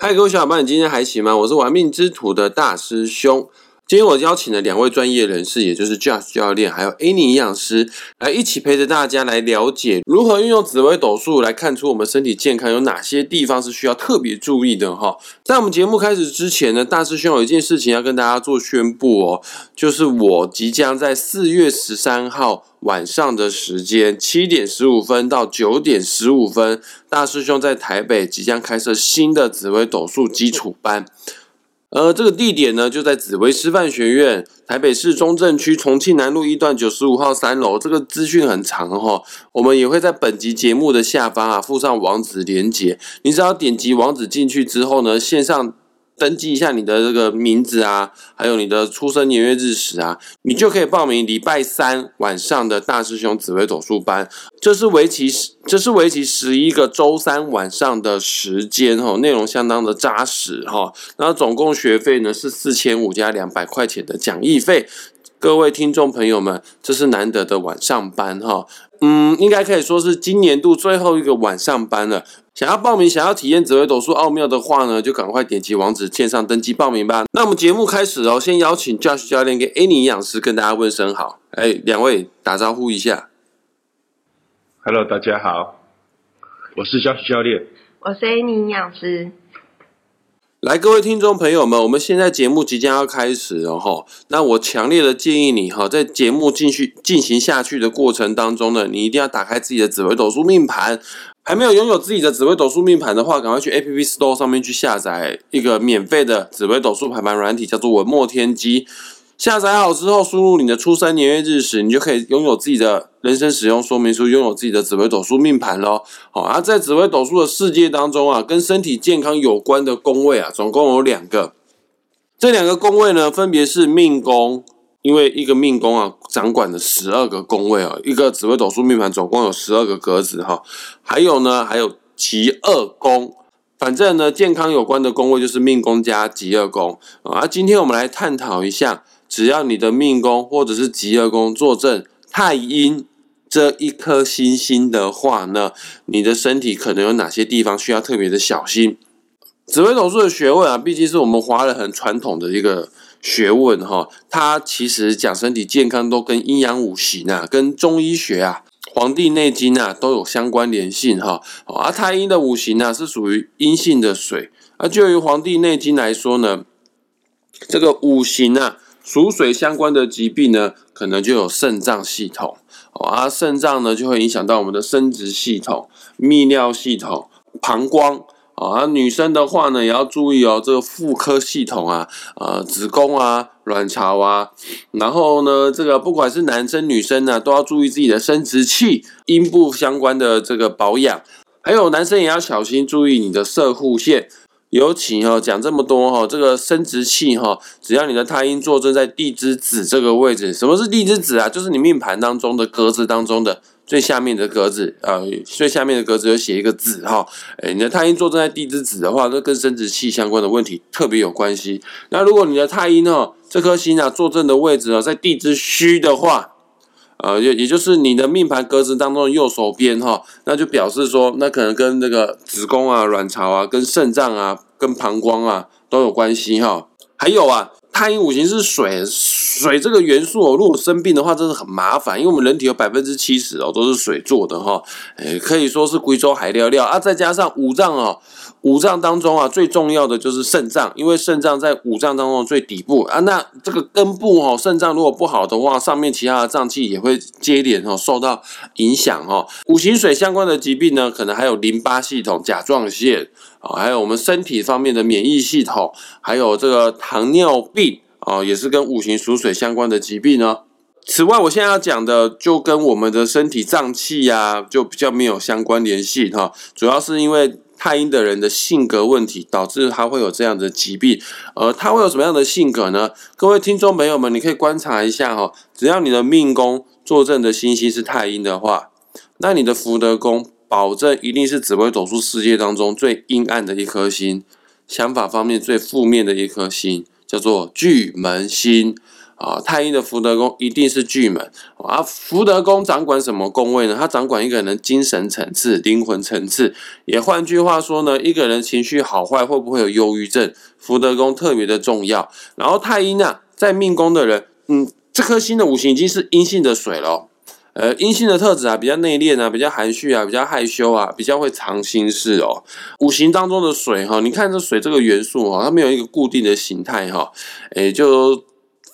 嗨，各位小伙伴，你今天还行吗？我是玩命之徒的大师兄。今天我邀请了两位专业人士，也就是 Josh 教练还有 Annie 营养师，来一起陪着大家来了解如何运用紫微斗数来看出我们身体健康有哪些地方是需要特别注意的哈。在我们节目开始之前呢，大师兄有一件事情要跟大家做宣布哦，就是我即将在四月十三号晚上的时间七点十五分到九点十五分，大师兄在台北即将开设新的紫微斗数基础班。呃，这个地点呢，就在紫薇师范学院，台北市中正区重庆南路一段九十五号三楼。这个资讯很长哈，我们也会在本集节目的下方啊附上网址连接，你只要点击网址进去之后呢，线上。登记一下你的这个名字啊，还有你的出生年月日时啊，你就可以报名礼拜三晚上的大师兄紫薇斗数班。这是为期十，这是为期十一个周三晚上的时间哈，内容相当的扎实哈。那总共学费呢是四千五加两百块钱的讲义费。各位听众朋友们，这是难得的晚上班哈，嗯，应该可以说是今年度最后一个晚上班了。想要报名、想要体验紫微斗数奥妙的话呢，就赶快点击网址线上登记报名吧。那我们节目开始哦，先邀请 Josh 教练跟 Annie 营养师跟大家问声好。哎，两位打招呼一下。Hello，大家好，我是 Josh 教练，我是 Annie 营养师。来，各位听众朋友们，我们现在节目即将要开始了哈。那我强烈的建议你哈，在节目继续进行下去的过程当中呢，你一定要打开自己的紫微斗数命盘。还没有拥有自己的紫微斗数命盘的话，赶快去 App Store 上面去下载一个免费的紫微斗数排盘软体，叫做文墨天机。下载好之后，输入你的出生年月日时，你就可以拥有自己的人生使用说明书，拥有自己的紫微斗数命盘喽。好，而在紫微斗数的世界当中啊，跟身体健康有关的宫位啊，总共有两个。这两个宫位呢，分别是命宫。因为一个命宫啊，掌管的十二个宫位啊，一个紫微斗数命盘总共有十二个格子哈。还有呢，还有极恶宫，反正呢，健康有关的宫位就是命宫加极恶宫啊。今天我们来探讨一下，只要你的命宫或者是极恶宫坐镇太阴这一颗星星的话呢，你的身体可能有哪些地方需要特别的小心？紫微斗数的学问啊，毕竟是我们华人很传统的一个。学问哈，它其实讲身体健康都跟阴阳五行啊，跟中医学啊，《黄帝内经》啊都有相关联性哈。而太阴的五行呢是属于阴性的水，而就于《黄帝内经》来说呢，这个五行啊属水相关的疾病呢，可能就有肾脏系统，而肾脏呢就会影响到我们的生殖系统、泌尿系统、膀胱。啊，女生的话呢，也要注意哦，这个妇科系统啊，呃，子宫啊，卵巢啊，然后呢，这个不管是男生女生呢，都要注意自己的生殖器、阴部相关的这个保养，还有男生也要小心注意你的射护线。尤其哈，讲这么多哈，这个生殖器哈，只要你的太阴坐镇在地支子这个位置，什么是地支子啊？就是你命盘当中的格子当中的。最下面的格子，呃，最下面的格子有写一个子哈，哎，你的太阴坐镇在地支子的话，那跟生殖器相关的问题特别有关系。那如果你的太阴呢，这颗星啊坐镇的位置呢在地支虚的话，呃，也也就是你的命盘格子当中的右手边哈，那就表示说，那可能跟这个子宫啊、卵巢啊、跟肾脏啊、跟膀胱啊都有关系哈。还有啊。太阴五行是水，水这个元素哦，如果生病的话，真的很麻烦，因为我们人体有百分之七十哦都是水做的哈，诶，可以说是贵州海料料啊，再加上五脏哦，五脏当中啊最重要的就是肾脏，因为肾脏在五脏当中最底部啊，那这个根部哦，肾脏如果不好的话，上面其他的脏器也会接连哦受到影响哦。五行水相关的疾病呢，可能还有淋巴系统、甲状腺啊，还有我们身体方面的免疫系统，还有这个糖尿病。哦，也是跟五行属水相关的疾病呢。此外，我现在要讲的就跟我们的身体脏器呀，就比较没有相关联系哈。主要是因为太阴的人的性格问题，导致他会有这样的疾病。而他会有什么样的性格呢？各位听众朋友们，你可以观察一下哈。只要你的命宫坐镇的星星是太阴的话，那你的福德宫保证一定是紫微斗数世界当中最阴暗的一颗星，想法方面最负面的一颗星。叫做巨门星啊，太阴的福德宫一定是巨门啊。福德宫掌管什么宫位呢？它掌管一个人的精神层次、灵魂层次。也换句话说呢，一个人情绪好坏会不会有忧郁症，福德宫特别的重要。然后太阴啊，在命宫的人，嗯，这颗星的五行已经是阴性的水了。呃，阴性的特质啊，比较内敛啊，比较含蓄啊，比较害羞啊，比较会藏心事哦。五行当中的水哈，你看这水这个元素哈，它没有一个固定的形态哈，诶，就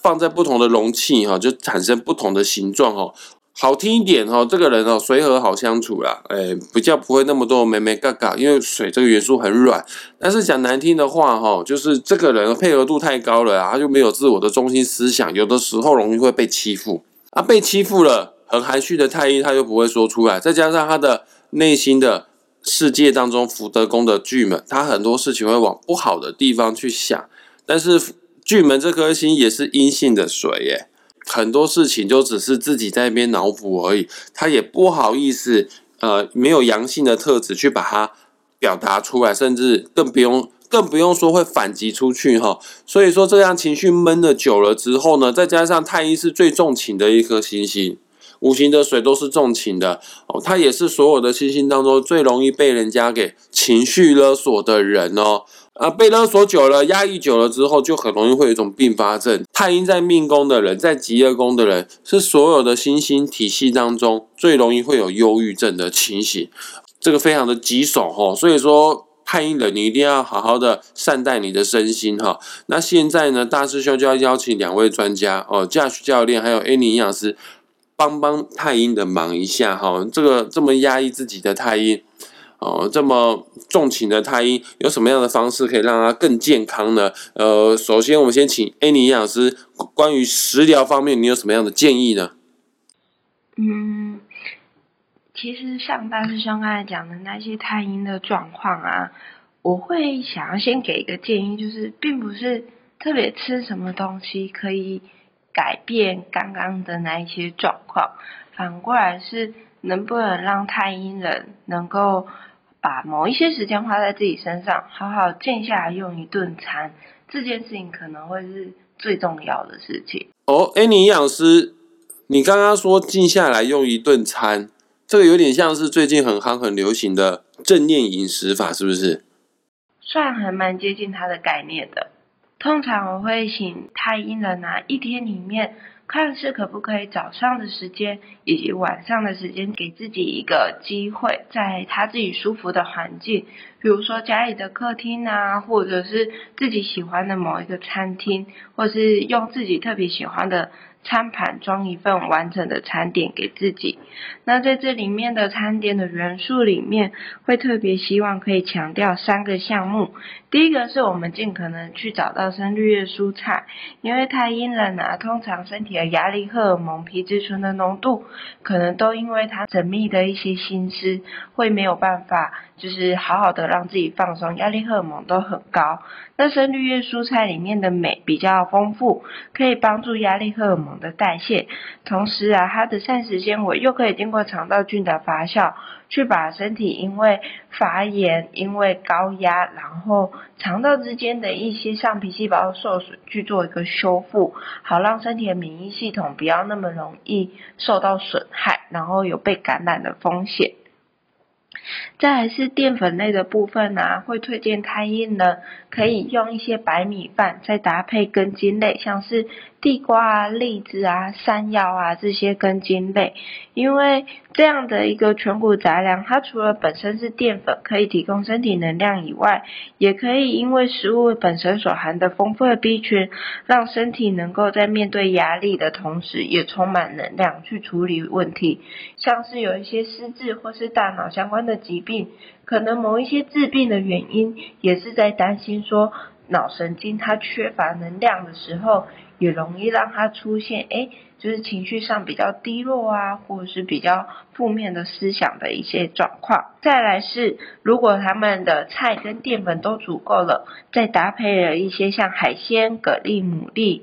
放在不同的容器哈，就产生不同的形状哦。好听一点哈，这个人哦，随和好相处啦，诶，比较不会那么多咩咩嘎嘎，因为水这个元素很软。但是讲难听的话哈，就是这个人配合度太高了啊，他就没有自我的中心思想，有的时候容易会被欺负啊，被欺负了。很含蓄的太阴，他又不会说出来，再加上他的内心的世界当中，福德宫的巨门，他很多事情会往不好的地方去想。但是巨门这颗星也是阴性的水耶，很多事情就只是自己在那边脑补而已，他也不好意思，呃，没有阳性的特质去把它表达出来，甚至更不用。更不用说会反击出去哈，所以说这样情绪闷的久了之后呢，再加上太阴是最重情的一颗星星。五行的水都是重情的哦，他也是所有的星星当中最容易被人家给情绪勒索的人哦。啊，被勒索久了，压抑久了之后，就很容易会有一种并发症。太阴在命宫的人，在极恶宫的人，是所有的星星体系当中最容易会有忧郁症的情形，这个非常的棘手哈。所以说，太阴人你一定要好好的善待你的身心哈。那现在呢，大师兄就要邀请两位专家哦，驾驶教练还有 Annie 营养师。帮帮太阴的忙一下哈，这个这么压抑自己的太阴哦，这么重情的太阴，有什么样的方式可以让他更健康呢？呃，首先我们先请 Annie 营养师关于食疗方面，你有什么样的建议呢？嗯，其实像大师兄刚才讲的那些太阴的状况啊，我会想要先给一个建议，就是并不是特别吃什么东西可以。改变刚刚的那一些状况，反过来是能不能让太阴人能够把某一些时间花在自己身上，好好静下来用一顿餐，这件事情可能会是最重要的事情。哦，哎，你营养师，你刚刚说静下来用一顿餐，这个有点像是最近很夯很流行的正念饮食法，是不是？算还蛮接近它的概念的。通常我会请太阴人拿一天里面，看是可不可以早上的时间以及晚上的时间，给自己一个机会，在他自己舒服的环境，比如说家里的客厅啊，或者是自己喜欢的某一个餐厅，或是用自己特别喜欢的。餐盘装一份完整的餐点给自己。那在这里面的餐点的元素里面，会特别希望可以强调三个项目。第一个是我们尽可能去找到生绿叶蔬菜，因为太阴冷啊，通常身体的压力荷尔蒙皮质醇的浓度，可能都因为它缜密的一些心思，会没有办法就是好好的让自己放松，压力荷尔蒙都很高。那深绿叶蔬菜里面的镁比较丰富，可以帮助压力荷尔蒙。的代谢，同时啊，它的膳食纤维又可以经过肠道菌的发酵，去把身体因为发炎、因为高压，然后肠道之间的一些上皮细胞受损，去做一个修复，好让身体的免疫系统不要那么容易受到损害，然后有被感染的风险。再来是淀粉类的部分呢，会推荐太阴的，可以用一些白米饭，再搭配根茎类，像是地瓜啊、栗子啊、山药啊这些根茎类，因为这样的一个全谷杂粮，它除了本身是淀粉，可以提供身体能量以外，也可以因为食物本身所含的丰富的 B 群，让身体能够在面对压力的同时，也充满能量去处理问题，像是有一些失智或是大脑相关的疾病，可能某一些治病的原因，也是在担心说脑神经它缺乏能量的时候，也容易让它出现，哎，就是情绪上比较低落啊，或者是比较负面的思想的一些状况。再来是，如果他们的菜跟淀粉都足够了，再搭配了一些像海鲜、蛤蜊、牡蛎。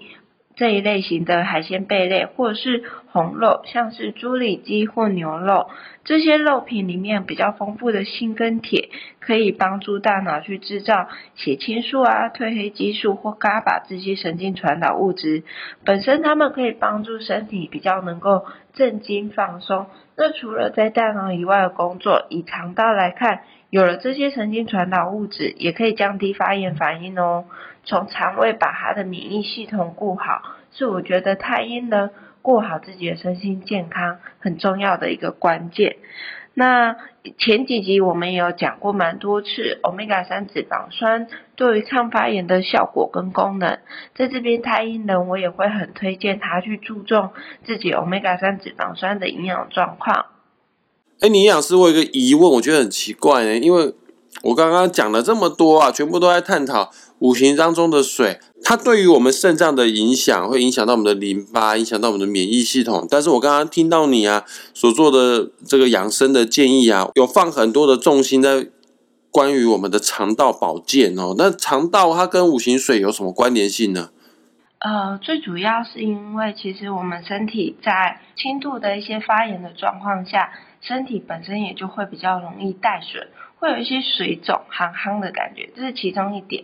这一类型的海鲜贝类，或者是红肉，像是猪里脊或牛肉，这些肉品里面比较丰富的锌跟铁，可以帮助大脑去制造血清素啊、褪黑激素或 GABA 这些神经传导物质。本身它们可以帮助身体比较能够镇静放松。那除了在大脑以外的工作，以肠道来看，有了这些神经传导物质，也可以降低发炎反应哦。从肠胃把它的免疫系统顾好，是我觉得太阴人过好自己的身心健康很重要的一个关键。那前几集我们也有讲过蛮多次，omega 三脂肪酸对于抗发炎的效果跟功能，在这边太阴人我也会很推荐他去注重自己 omega 三脂肪酸的营养状况。哎，你营养师，我有个疑问，我觉得很奇怪呢，因为我刚刚讲了这么多啊，全部都在探讨。五行当中的水，它对于我们肾脏的影响，会影响到我们的淋巴，影响到我们的免疫系统。但是我刚刚听到你啊所做的这个养生的建议啊，有放很多的重心在关于我们的肠道保健哦。那肠道它跟五行水有什么关联性呢？呃，最主要是因为其实我们身体在轻度的一些发炎的状况下，身体本身也就会比较容易带水，会有一些水肿、憨憨的感觉，这是其中一点。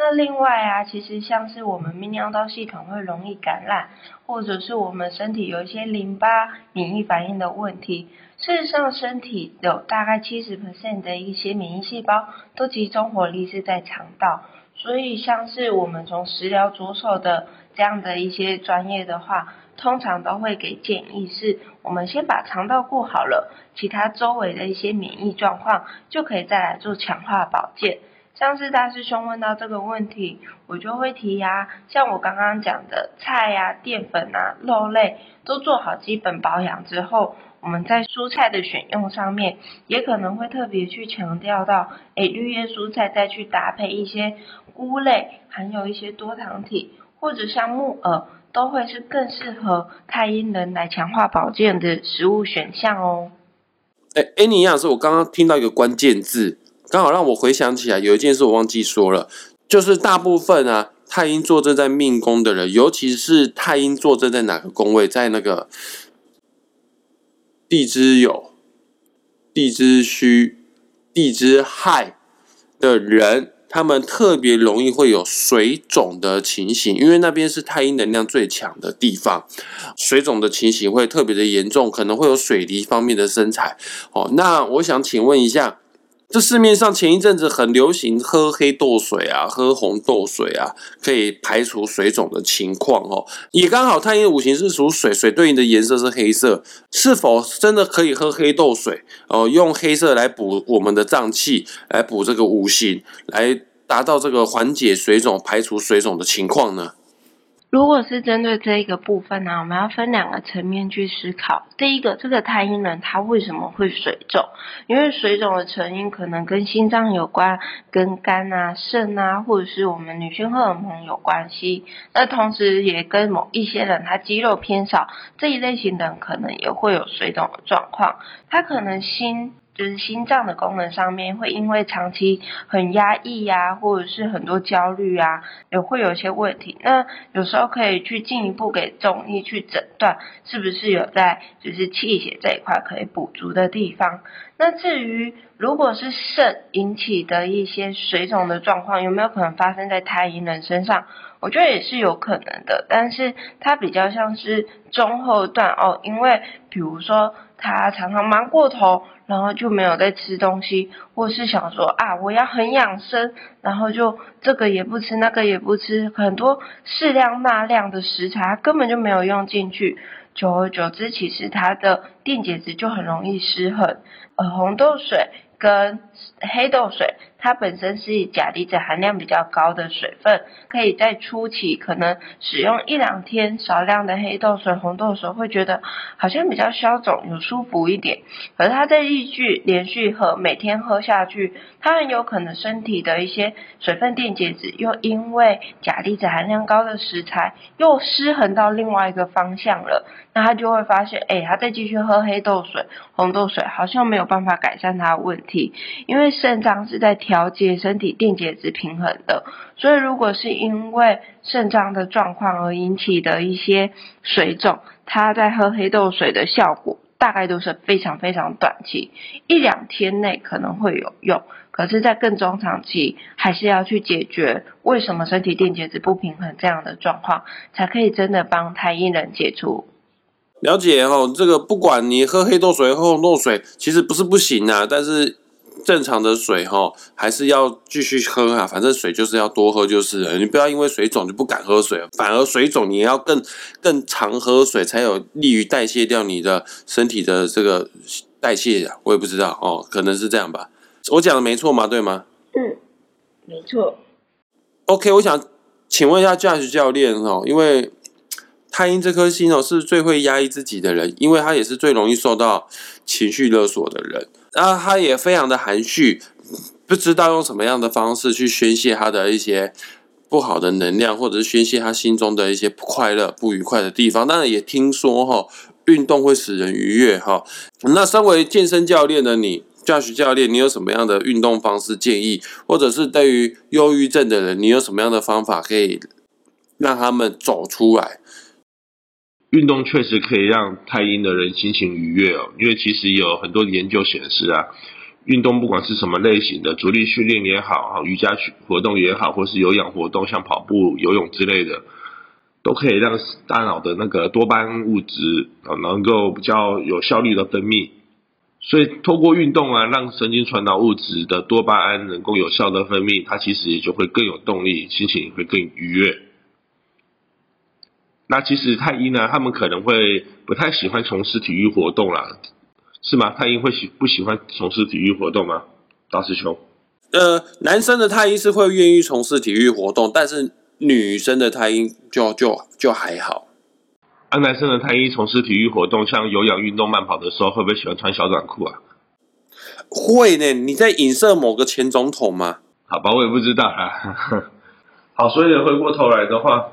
那另外啊，其实像是我们泌尿道系统会容易感染，或者是我们身体有一些淋巴免疫反应的问题。事实上，身体有大概七十 percent 的一些免疫细胞都集中火力是在肠道，所以像是我们从食疗着手的这样的一些专业的话，通常都会给建议是，我们先把肠道顾好了，其他周围的一些免疫状况就可以再来做强化保健。像是大师兄问到这个问题，我就会提呀。像我刚刚讲的菜呀、淀粉啊、肉类都做好基本保养之后，我们在蔬菜的选用上面，也可能会特别去强调到，诶，绿叶蔬菜再去搭配一些菇类，含有一些多糖体，或者像木耳，都会是更适合太阴人来强化保健的食物选项哦。哎，哎，你营养师，我刚刚听到一个关键字。刚好让我回想起来，有一件事我忘记说了，就是大部分啊太阴坐镇在命宫的人，尤其是太阴坐镇在哪个宫位，在那个地支酉、地支戌、地支亥的人，他们特别容易会有水肿的情形，因为那边是太阴能量最强的地方，水肿的情形会特别的严重，可能会有水泥方面的身材。哦，那我想请问一下。这市面上前一阵子很流行喝黑豆水啊，喝红豆水啊，可以排除水肿的情况哦。也刚好太阴五行是属水，水对应的颜色是黑色，是否真的可以喝黑豆水哦？用黑色来补我们的脏器，来补这个五行，来达到这个缓解水肿、排除水肿的情况呢？如果是针对这一个部分呢，我们要分两个层面去思考。第一个，这个太阴人他为什么会水肿？因为水肿的成因可能跟心脏有关，跟肝啊、肾啊，或者是我们女性荷尔蒙有关系。那同时也跟某一些人他肌肉偏少这一类型的人，可能也会有水肿的状况。他可能心。就是心脏的功能上面会因为长期很压抑呀，或者是很多焦虑啊，也会有一些问题。那有时候可以去进一步给中医去诊断，是不是有在就是气血这一块可以补足的地方。那至于如果是肾引起的一些水肿的状况，有没有可能发生在太阴人身上？我觉得也是有可能的，但是它比较像是中后段哦，因为比如说他常常忙过头。然后就没有在吃东西，或是想说啊，我要很养生，然后就这个也不吃，那个也不吃，很多适量钠量的食材根本就没有用进去，久而久之，其实它的电解质就很容易失衡。呃，红豆水跟黑豆水。它本身是钾离子含量比较高的水分，可以在初期可能使用一两天，少量的黑豆水、红豆水会觉得好像比较消肿，有舒服一点。可是它在继续连续喝，每天喝下去，它很有可能身体的一些水分电解质又因为钾离子含量高的食材又失衡到另外一个方向了，那他就会发现，哎，他再继续喝黑豆水、红豆水，好像没有办法改善他的问题，因为肾脏是在。调节身体电解质平衡的。所以如果是因为肾脏的状况而引起的一些水肿，它在喝黑豆水的效果大概都是非常非常短期，一两天内可能会有用。可是，在更中长期，还是要去解决为什么身体电解质不平衡这样的状况，才可以真的帮太阴人解除。了解哦，这个不管你喝黑豆水、喝红豆水，其实不是不行啊，但是正常的水哈，还是要继续喝啊。反正水就是要多喝就是了，你不要因为水肿就不敢喝水，反而水肿你要更更常喝水，才有利于代谢掉你的身体的这个代谢呀。我也不知道哦，可能是这样吧。我讲的没错吗？对吗？嗯，没错。OK，我想请问一下驾驶教练哦，因为太阴这颗星哦是最会压抑自己的人，因为他也是最容易受到情绪勒索的人，然后他也非常的含蓄，不知道用什么样的方式去宣泄他的一些不好的能量，或者是宣泄他心中的一些不快乐、不愉快的地方。当然也听说哈，运动会使人愉悦哈。那身为健身教练的你。教学教练，你有什么样的运动方式建议，或者是对于忧郁症的人，你有什么样的方法可以让他们走出来？运动确实可以让太阴的人心情愉悦哦，因为其实有很多研究显示啊，运动不管是什么类型的，主力训练也好，瑜伽活动也好，或是有氧活动，像跑步、游泳之类的，都可以让大脑的那个多巴胺物质啊，能够比较有效率的分泌。所以，透过运动啊，让神经传导物质的多巴胺能够有效的分泌，它其实也就会更有动力，心情也会更愉悦。那其实太阴呢，他们可能会不太喜欢从事体育活动啦，是吗？太阴会喜不喜欢从事体育活动吗？大师兄？呃，男生的太阴是会愿意从事体育活动，但是女生的太阴就就就还好。安男生的太阴从事体育活动，像有氧运动、慢跑的时候，会不会喜欢穿小短裤啊？会呢。你在影射某个前总统吗？好吧，我也不知道啊。好，所以回过头来的话，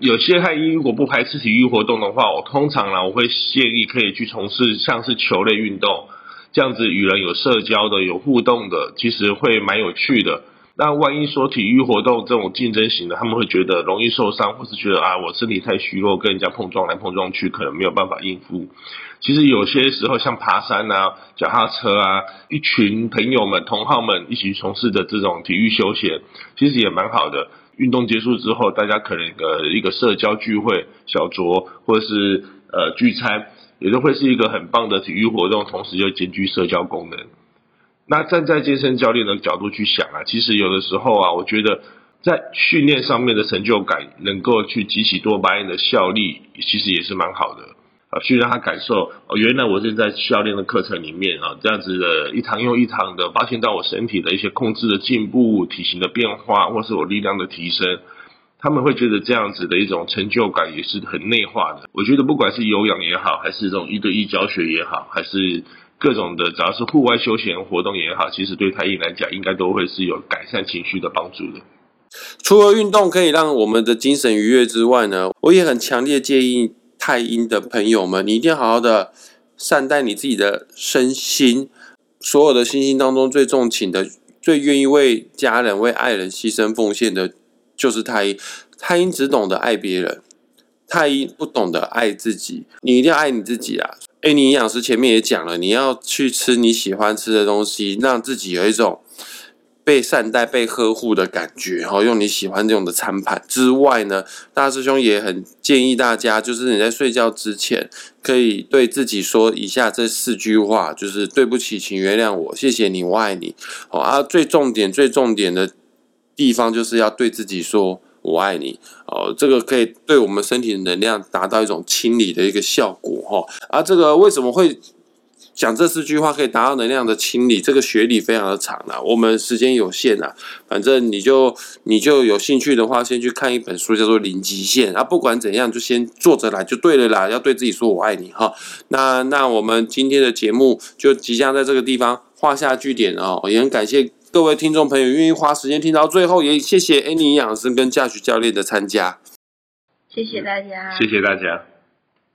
有些太阴如果不排斥体育活动的话，我通常呢，我会建议可以去从事像是球类运动，这样子与人有社交的、有互动的，其实会蛮有趣的。那万一说体育活动这种竞争型的，他们会觉得容易受伤，或是觉得啊，我身体太虚弱，跟人家碰撞来碰撞去，可能没有办法应付。其实有些时候，像爬山啊、脚踏车啊，一群朋友们、同好们一起从事的这种体育休闲，其实也蛮好的。运动结束之后，大家可能呃一个社交聚会、小酌，或者是呃聚餐，也都会是一个很棒的体育活动，同时又兼具社交功能。那站在健身教练的角度去想啊，其实有的时候啊，我觉得在训练上面的成就感，能够去激起多巴胺的效力，其实也是蛮好的去让他感受哦，原来我正在教练的课程里面啊，这样子的一堂又一堂的，发现到我身体的一些控制的进步、体型的变化，或是我力量的提升，他们会觉得这样子的一种成就感也是很内化的。我觉得不管是有氧也好，还是这种一对一教学也好，还是各种的，只要是户外休闲活动也好，其实对太阴来讲，应该都会是有改善情绪的帮助的。除了运动可以让我们的精神愉悦之外呢，我也很强烈建议太阴的朋友们，你一定要好好的善待你自己的身心。所有的星星当中最重情的、最愿意为家人、为爱人牺牲奉献的，就是太阴。太阴只懂得爱别人，太阴不懂得爱自己。你一定要爱你自己啊！哎，你营养师前面也讲了，你要去吃你喜欢吃的东西，让自己有一种被善待、被呵护的感觉。然后用你喜欢这种的餐盘之外呢，大师兄也很建议大家，就是你在睡觉之前，可以对自己说以下这四句话，就是对不起，请原谅我，谢谢你，我爱你。好啊，最重点、最重点的地方，就是要对自己说。我爱你哦，这个可以对我们身体的能量达到一种清理的一个效果哈。啊，这个为什么会讲这四句话可以达到能量的清理？这个学理非常的长啊，我们时间有限啊。反正你就你就有兴趣的话，先去看一本书，叫做《零极限》啊。不管怎样，就先坐着来就对了啦。要对自己说我爱你哈。那那我们今天的节目就即将在这个地方画下句点哦。也很感谢。各位听众朋友，愿意花时间听到最后，也谢谢 Annie 营养生跟驾驶教练的参加。谢谢大家，谢谢大家。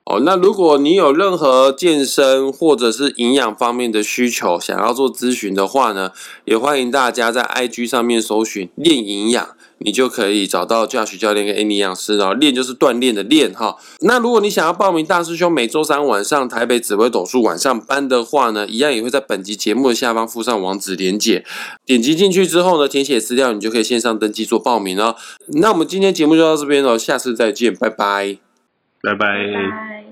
哦，那如果你有任何健身或者是营养方面的需求，想要做咨询的话呢，也欢迎大家在 IG 上面搜寻“练营养”，你就可以找到 Josh 教练跟 a n 营养师哦。练就是锻炼的练哈。那如果你想要报名大师兄每周三晚上台北紫薇斗数晚上班的话呢，一样也会在本集节目的下方附上网址连结，点击进去之后呢，填写资料，你就可以线上登记做报名哦。那我们今天节目就到这边了，下次再见，拜拜拜。拜拜。拜。